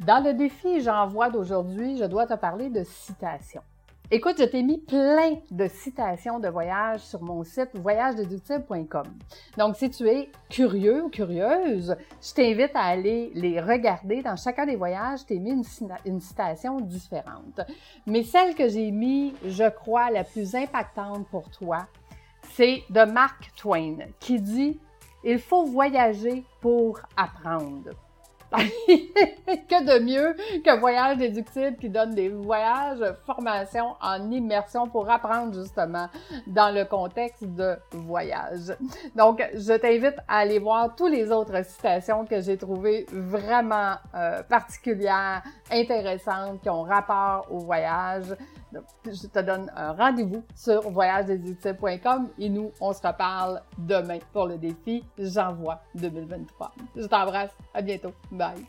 Dans le défi J'envoie d'aujourd'hui, je dois te parler de citations. Écoute, je t'ai mis plein de citations de voyage sur mon site voyagedeductible.com. Donc, si tu es curieux ou curieuse, je t'invite à aller les regarder. Dans chacun des voyages, je t'ai mis une, une, citation différente. Mais celle que j'ai mis, je crois, la plus impactante pour toi, c'est de Mark Twain qui dit Il faut voyager pour apprendre. que de mieux qu'un voyage déductible qui donne des voyages, formation en immersion pour apprendre justement dans le contexte de voyage. Donc, je t'invite à aller voir toutes les autres citations que j'ai trouvées vraiment euh, particulières, intéressantes, qui ont rapport au voyage. Je te donne un rendez-vous sur voyagedeductible.com et nous, on se reparle demain pour le défi J'envoie 2023. Je t'embrasse. À bientôt. Bye.